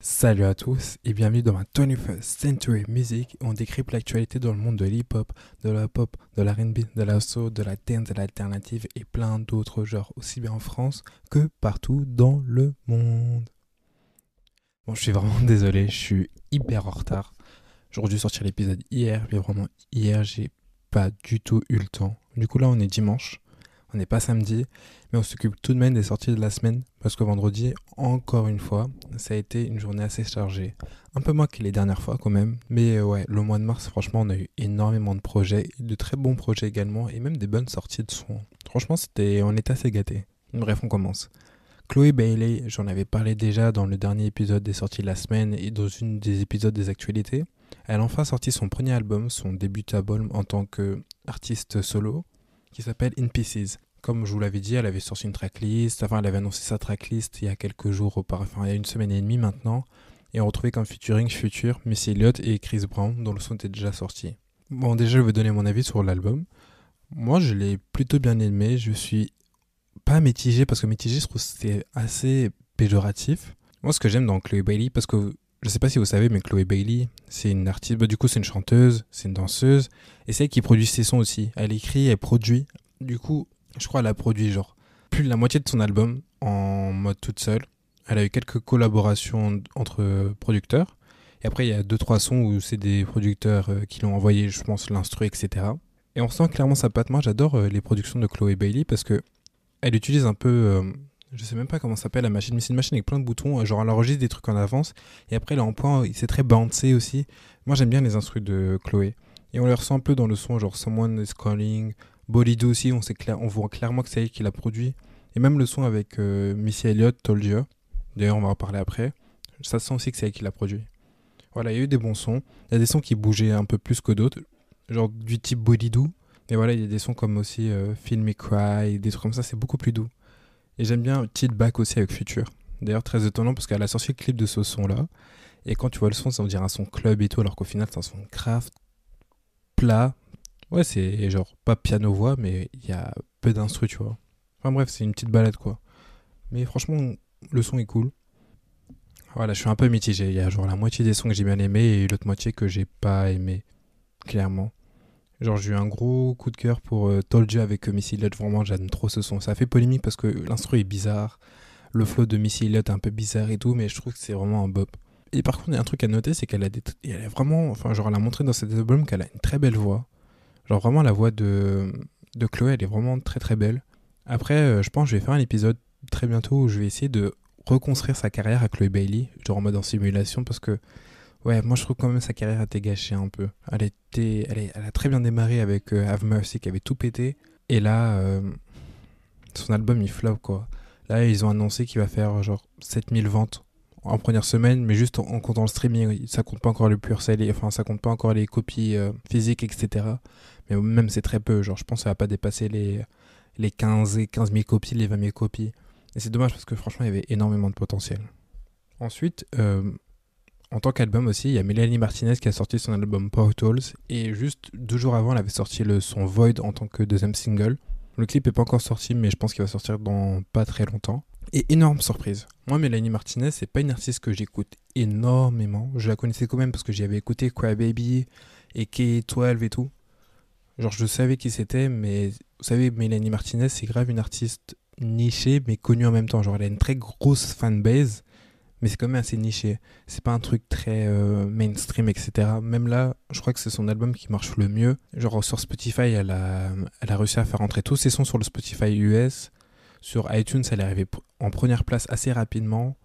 Salut à tous et bienvenue dans ma 21st Century Music où on décrypte l'actualité dans le monde de l'hip-hop, de la pop, de la R&B, de la soul, de la dance, de l'alternative et plein d'autres genres aussi bien en France que partout dans le monde. Bon, je suis vraiment désolé, je suis hyper en retard. J'aurais dû sortir l'épisode hier, mais vraiment hier, j'ai pas du tout eu le temps. Du coup là, on est dimanche. On n'est pas samedi, mais on s'occupe tout de même des sorties de la semaine parce que vendredi, encore une fois, ça a été une journée assez chargée. Un peu moins que les dernières fois quand même, mais euh, ouais, le mois de mars, franchement, on a eu énormément de projets, de très bons projets également, et même des bonnes sorties de son. Franchement, c'était, on était assez gâtés. Bref, on commence. Chloé Bailey, j'en avais parlé déjà dans le dernier épisode des sorties de la semaine et dans une des épisodes des actualités. Elle a enfin sorti son premier album, son début album en tant qu'artiste solo, qui s'appelle In Pieces. Comme je vous l'avais dit, elle avait sorti une tracklist, enfin elle avait annoncé sa tracklist il y a quelques jours enfin il y a une semaine et demie maintenant, et on retrouvait comme featuring Future, Missy Elliott et Chris Brown, dont le son était déjà sorti. Bon, déjà je vais donner mon avis sur l'album. Moi je l'ai plutôt bien aimé, je suis pas mitigé, parce que mitigé je trouve c'était assez péjoratif. Moi ce que j'aime dans Chloé Bailey, parce que je sais pas si vous savez, mais Chloé Bailey, c'est une artiste, bah, du coup c'est une chanteuse, c'est une danseuse, et c'est elle qui produit ses sons aussi. Elle écrit, elle produit. Du coup, je crois, elle a produit genre plus de la moitié de son album en mode toute seule. Elle a eu quelques collaborations entre producteurs. Et après, il y a deux trois sons où c'est des producteurs euh, qui l'ont envoyé, je pense, l'instru, etc. Et on sent clairement sa patte. Moi, j'adore euh, les productions de Chloé Bailey parce que elle utilise un peu, euh, je sais même pas comment ça s'appelle la machine, mais c'est une machine avec plein de boutons. Genre, elle enregistre des trucs en avance. Et après, elle point, c'est très bouncy aussi. Moi, j'aime bien les instrus de Chloé. Et on les ressent un peu dans le son, genre Someone is Calling, Bolido aussi, on, on voit clairement que c'est elle qui l'a produit. Et même le son avec euh, Missy Elliott, Told You. D'ailleurs, on va en parler après. Ça sent aussi que c'est elle qui l'a produit. Voilà, il y a eu des bons sons. Il y a des sons qui bougeaient un peu plus que d'autres, genre du type Bolidou. Et voilà, il y a des sons comme aussi euh, Feel Me Cry, des trucs comme ça, c'est beaucoup plus doux. Et j'aime bien Tit Back aussi avec Future. D'ailleurs, très étonnant parce qu'elle a sorti le clip de ce son-là. Et quand tu vois le son, ça veut dire un son club et tout, alors qu'au final, c'est un son craft, plat, Ouais, c'est genre pas piano-voix, mais il y a peu d'instru, tu vois. Enfin bref, c'est une petite balade, quoi. Mais franchement, le son est cool. Voilà, je suis un peu mitigé. Il y a genre la moitié des sons que j'ai bien aimé et l'autre moitié que j'ai pas aimé, clairement. Genre, j'ai eu un gros coup de cœur pour euh, You avec euh, Missy Elliott. Vraiment, j'aime trop ce son. Ça fait polémique parce que l'instru est bizarre. Le flow de Missy Elliott est un peu bizarre et tout, mais je trouve que c'est vraiment un bop. Et par contre, il y a un truc à noter, c'est qu'elle a vraiment. Enfin, genre, elle a montré dans cet album qu'elle a une très belle voix. Genre vraiment la voix de, de Chloé, elle est vraiment très très belle. Après, euh, je pense que je vais faire un épisode très bientôt où je vais essayer de reconstruire sa carrière à Chloé Bailey, genre en mode en simulation, parce que ouais, moi je trouve quand même sa carrière a été gâchée un peu. Elle, était, elle, elle a très bien démarré avec euh, Have Mercy qui avait tout pété, et là, euh, son album il flop quoi. Là, ils ont annoncé qu'il va faire genre 7000 ventes en première semaine, mais juste en, comptant le streaming, ça compte pas encore le pur sale, enfin ça compte pas encore les copies physiques, etc. Mais même c'est très peu, genre je pense que ça va pas dépasser les, les 15, 15 000 copies, les 20 000 copies. Et c'est dommage parce que franchement il y avait énormément de potentiel. Ensuite, euh, en tant qu'album aussi, il y a Mélanie Martinez qui a sorti son album Portals et juste deux jours avant elle avait sorti le son Void en tant que deuxième single. Le clip est pas encore sorti mais je pense qu'il va sortir dans pas très longtemps. Et énorme surprise. Moi, Mélanie Martinez, c'est pas une artiste que j'écoute énormément. Je la connaissais quand même parce que j'y avais écouté Cry Baby et K12 et tout. Genre, je savais qui c'était, mais vous savez, Mélanie Martinez, c'est grave une artiste nichée, mais connue en même temps. Genre, elle a une très grosse fanbase, mais c'est quand même assez niché. C'est pas un truc très euh, mainstream, etc. Même là, je crois que c'est son album qui marche le mieux. Genre, sur Spotify, elle a, réussi à faire entrer tous ses sons sur le Spotify US. Sur iTunes, elle est arrivée en première place assez rapidement.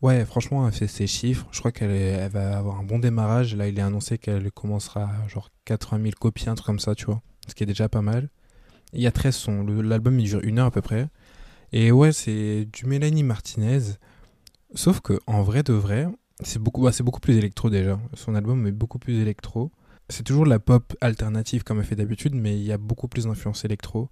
Ouais, franchement, elle fait ses chiffres. Je crois qu'elle va avoir un bon démarrage. Là, il est annoncé qu'elle commencera genre 80 000 copies, un truc comme ça, tu vois. Ce qui est déjà pas mal. Il y a 13 sons. L'album, il dure une heure à peu près. Et ouais, c'est du Mélanie Martinez. Sauf que, en vrai de vrai, c'est beaucoup, bah, c'est beaucoup plus électro déjà. Son album est beaucoup plus électro. C'est toujours la pop alternative comme elle fait d'habitude, mais il y a beaucoup plus d'influence électro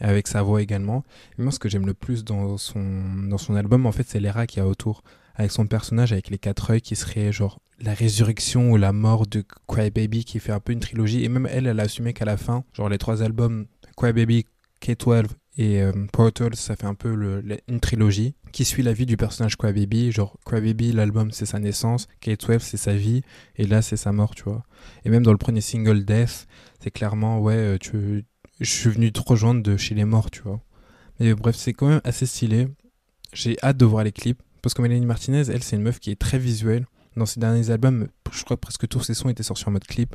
avec sa voix également. Et moi, ce que j'aime le plus dans son, dans son album, en fait, c'est l'era qu'il y a autour. Avec son personnage, avec les quatre œils qui serait genre la résurrection ou la mort de Cry Baby qui fait un peu une trilogie. Et même elle, elle a assumé qu'à la fin, genre les trois albums, Cry Baby, K12 Et euh, Portal, ça fait un peu une trilogie qui suit la vie du personnage Crybaby. Genre, Crybaby, l'album, c'est sa naissance. Kate Webb, c'est sa vie. Et là, c'est sa mort, tu vois. Et même dans le premier single, Death, c'est clairement, ouais, euh, tu, je suis venu te rejoindre de chez les morts, tu vois. Mais bref, c'est quand même assez stylé. J'ai hâte de voir les clips. Parce que Mélanie Martinez, elle, c'est une meuf qui est très visuelle. Dans ses derniers albums, je crois que presque tous ses sons étaient sortis en mode clip.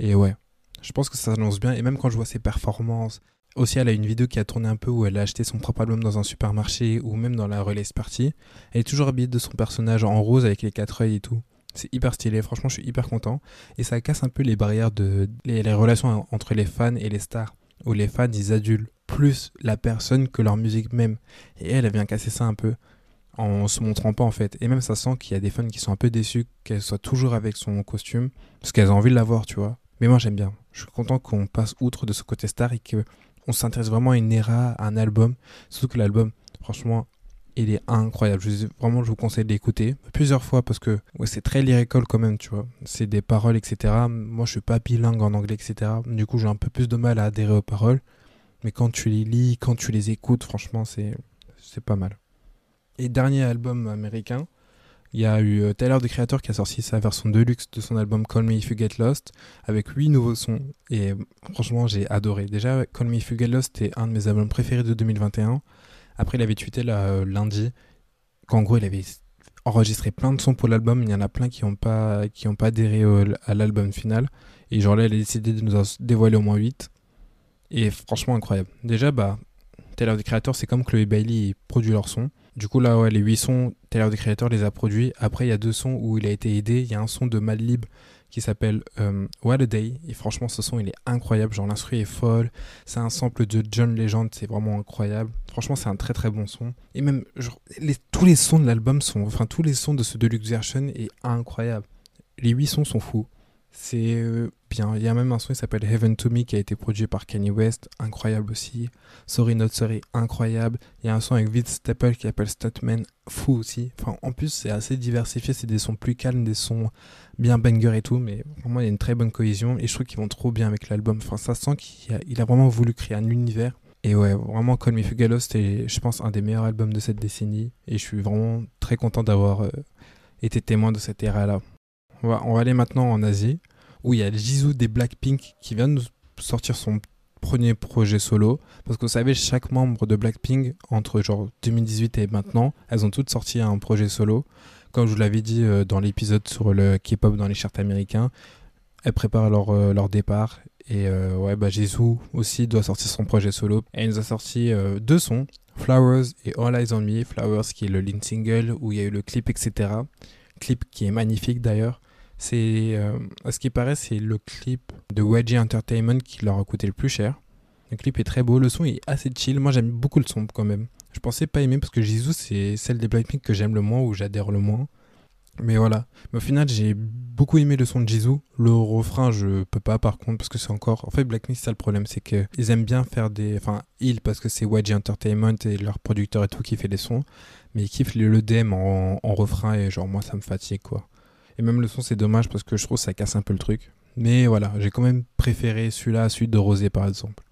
Et ouais, je pense que ça s'annonce bien. Et même quand je vois ses performances, aussi elle a une vidéo qui a tourné un peu où elle a acheté son propre album dans un supermarché ou même dans la release party. Elle est toujours habillée de son personnage en rose avec les quatre œils et tout. C'est hyper stylé, franchement je suis hyper content. Et ça casse un peu les barrières de les, relations entre les fans et les stars. Où les fans ils adulent plus la personne que leur musique même. Et elle, elle vient casser ça un peu en se montrant pas en fait. Et même ça sent qu'il y a des fans qui sont un peu déçus qu'elle soit toujours avec son costume parce qu'elles ont envie de la voir, tu vois. Mais moi j'aime bien. Je suis content qu'on passe outre de ce côté star et qu'on s'intéresse vraiment à une era, à un album. Surtout que l'album, franchement, il est incroyable. Vraiment, je vous conseille d'écouter plusieurs fois parce que c'est très lyrical quand même, tu vois. C'est des paroles, etc. Moi, je suis pas bilingue en anglais, etc. Du coup, j'ai un peu plus de mal à adhérer aux paroles. Mais quand tu les lis, quand tu les écoutes, franchement, c'est pas mal. Et dernier album américain, il y a eu euh, Tyler the Creator qui a sorti sa version deluxe de son album Call Me If You Get Lost avec 8 nouveaux sons et franchement j'ai adoré. Déjà Call Me If You Get Lost est un de mes albums préférés de 2021. Après il avait tweeté là, euh, lundi qu'en gros il avait enregistré plein de sons pour l'album, il y en a plein qui n'ont pas, adhéré à l'album final et genre là il a décidé de nous en dévoiler au moins 8 et franchement incroyable. Déjà bah Tyler the Creator c'est comme Chloé Bailey produit leurs sons du coup, là, ouais, les 8 sons, Taylor the Creator les a produits. Après, il y a deux sons où il a été aidé. Il y a un son de Madlib qui s'appelle euh, What a Day. Et franchement, ce son, il est incroyable. Genre, l'instru est folle. C'est un sample de John Legend. C'est vraiment incroyable. Franchement, c'est un très très bon son. Et même, genre, tous les sons de l'album sont. Enfin, tous les sons de ce Deluxe Version est incroyable. Les 8 sons sont fous. C'est euh, Il y a même un son qui s'appelle Heaven to Me qui a été produit par Kanye West, incroyable aussi. Sorry Not Sorry, incroyable. Il y a un son avec Vince Staple qui s'appelle Statman, fou aussi. Enfin, en plus, c'est assez diversifié. C'est des sons plus calmes, des sons bien banger et tout. Mais vraiment, il y a une très bonne cohésion et je trouve qu'ils vont trop bien avec l'album. Enfin, ça sent qu'il a, vraiment voulu créer un univers. Et ouais, vraiment, Call Me Fugalo, c'était, je pense, un des meilleurs albums de cette décennie. Et je suis vraiment très content d'avoir euh, été témoin de cette ère-là. On va, aller maintenant en Asie, où il y a Jisoo des Blackpink qui vient de sortir son premier projet solo. Parce que vous savez, chaque membre de Blackpink, entre genre 2018 et maintenant, elles ont toutes sorti un projet solo. Comme je vous l'avais dit euh, dans l'épisode sur le K-pop dans les charts américains, elles préparent leur, euh, leur départ. Et euh, ouais, bah Jisoo aussi doit sortir son projet solo. Elle nous a sorti deux sons, Flowers et All Eyes on Me. Flowers qui est le lead single où il y a eu le clip, etc. Clip qui est magnifique d'ailleurs. C'est, euh, à ce qui paraît, c'est le clip de Wedgie Entertainment qui leur a coûté le plus cher. Le clip est très beau, le son est assez chill. Moi, j'aime beaucoup le son quand même. Je pensais pas aimer parce que Jisoo, c'est celle des Blackpink que j'aime le moins ou j'adhère le moins. Mais voilà. Mais au final, j'ai beaucoup aimé le son de Jisoo. Le refrain, je peux pas par contre parce que c'est encore. En fait, Blackpink, c'est ça le problème, c'est qu'ils aiment bien faire des. Enfin, ils parce que c'est Wedgie Entertainment et leur producteur et tout qui fait les sons. Mais ils kiffent le DM en, en refrain et genre, moi, ça me fatigue quoi. Et même le son, c'est dommage parce que je trouve que ça casse un peu le truc. Mais voilà, j'ai quand même préféré celui-là à celui de Rosé par exemple.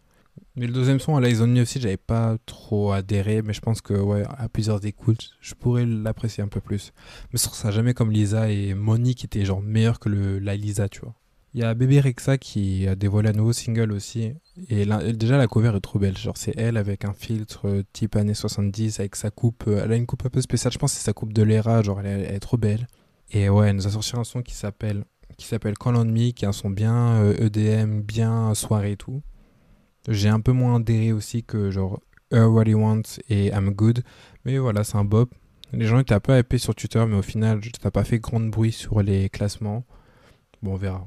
Mais le deuxième son, à Lies aussi, j'avais pas trop adhéré, mais je pense que à plusieurs écoutes, je pourrais l'apprécier un peu plus. Mais je trouve ça jamais comme Lisa et Monique qui étaient genre meilleurs que le, la Lisa, tu vois. Il y a Bébé Rexa qui a dévoilé un nouveau single aussi. Et déjà, la cover est trop belle. Genre, c'est elle avec un filtre type années 70, avec sa coupe. Euh, elle a une coupe un peu spéciale. Je pense que c'est sa coupe de l'ERA. Genre, elle est trop belle. Et ouais, elle nous a sorti un son qui s'appelle qui s'appelle Call on Me, qui est un son bien EDM, euh, e bien soirée et tout. J'ai un peu moins adhéré aussi que genre Her What He Wants et I'm Good. Mais voilà, c'est un bop. Les gens étaient un peu hypés sur Twitter, mais au final, n'a pas fait grand bruit sur les classements. Bon, on verra.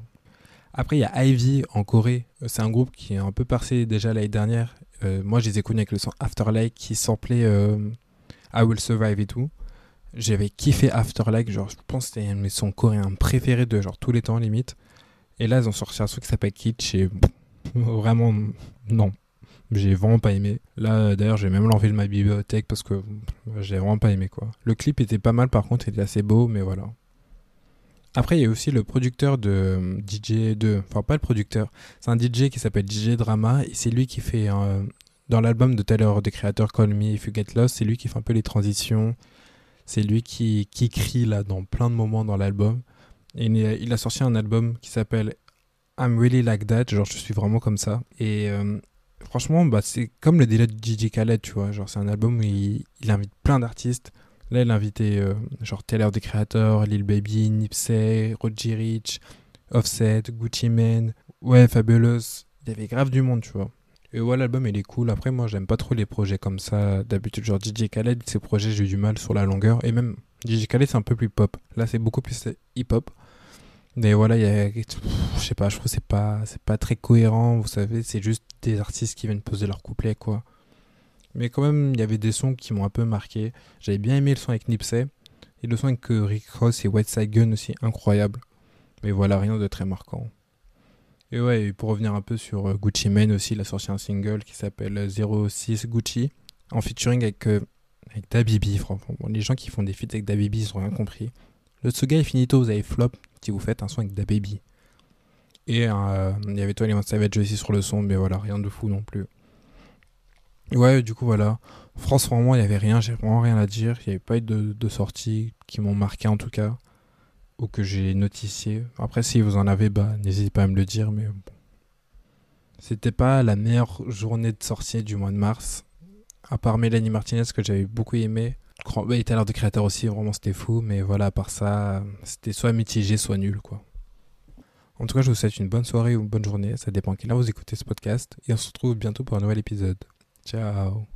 Après, il y a Ivy en Corée. C'est un groupe qui est un peu passé déjà l'année dernière. Euh, moi, je les ai connus avec le son Afterlight qui samplait euh, I Will Survive et tout. J'avais kiffé Afterlife, genre je pense que c'était un de mes sons coréens préférés de genre tous les temps limite. Et là ils ont sorti un truc qui s'appelle Kitsch et vraiment non. J'ai vraiment pas aimé. Là d'ailleurs j'ai même l'envie de ma bibliothèque parce que j'ai vraiment pas aimé quoi. Le clip était pas mal par contre, il était assez beau mais voilà. Après il y a aussi le producteur de DJ 2, enfin pas le producteur, c'est un DJ qui s'appelle DJ Drama et c'est lui qui fait dans l'album de Taylor, des créateurs Call Me If You Get Lost, c'est lui qui fait un peu les transitions. C'est lui qui, qui crie là dans plein de moments dans l'album. Et il a sorti un album qui s'appelle I'm Really Like That, genre je suis vraiment comme ça. Et euh, franchement, bah, c'est comme le délai de Gigi Khaled, tu vois. Genre c'est un album où il, invite plein d'artistes. Là, il a invité euh, genre Taylor des créateurs, Lil Baby, Nipsey, Roger Rich, Offset, Gucci Mane, ouais, Fabulous. Il y avait grave du monde, tu vois. Et ouais, l'album il est cool. Après, moi j'aime pas trop les projets comme ça. D'habitude, genre DJ Khaled, ces projets j'ai du mal sur la longueur. Et même DJ Khaled, c'est un peu plus pop. Là, c'est beaucoup plus hip-hop. Mais voilà, il y a. Je sais pas, je trouve c'est pas, très cohérent, vous savez. C'est juste des artistes qui viennent poser leur couplet, quoi. Mais quand même, il y avait des sons qui m'ont un peu marqué. J'avais bien aimé le son avec Nipsey. Et le son avec euh, Rick Ross et White Side Gun aussi, incroyable. Mais voilà, rien de très marquant. Et ouais, pour revenir un peu sur euh, Gucci Mane aussi, il a sorti un single qui s'appelle 06 Gucci, en featuring avec, euh, avec Dabibi, franchement. les gens qui font des feats avec Dabibi, ils ont rien compris. Le Tsuga est finito, vous avez flop si vous faites un son avec Dabibi. Et euh, il y avait Tony Savage aussi sur le son, mais voilà, rien de fou non plus. Ouais, du coup, voilà. France, vraiment, il n'y avait rien, j'ai vraiment rien à dire. Il n'y avait pas eu de, de sorties qui m'ont marqué en tout cas ou que j'ai notifié. Après, si vous en avez, bah, n'hésitez pas à me le dire, mais bon. C'était pas la meilleure journée de sortie du mois de mars. À part Mélanie Martinez, que j'avais beaucoup aimé. Il était à l'heure de créateur aussi, vraiment c'était fou. Mais voilà, à part ça, c'était soit mitigé, soit nul, quoi. En tout cas, je vous souhaite une bonne soirée ou une bonne journée. Ça dépend à quelle heure vous écoutez ce podcast. Et on se retrouve bientôt pour un nouvel épisode. Ciao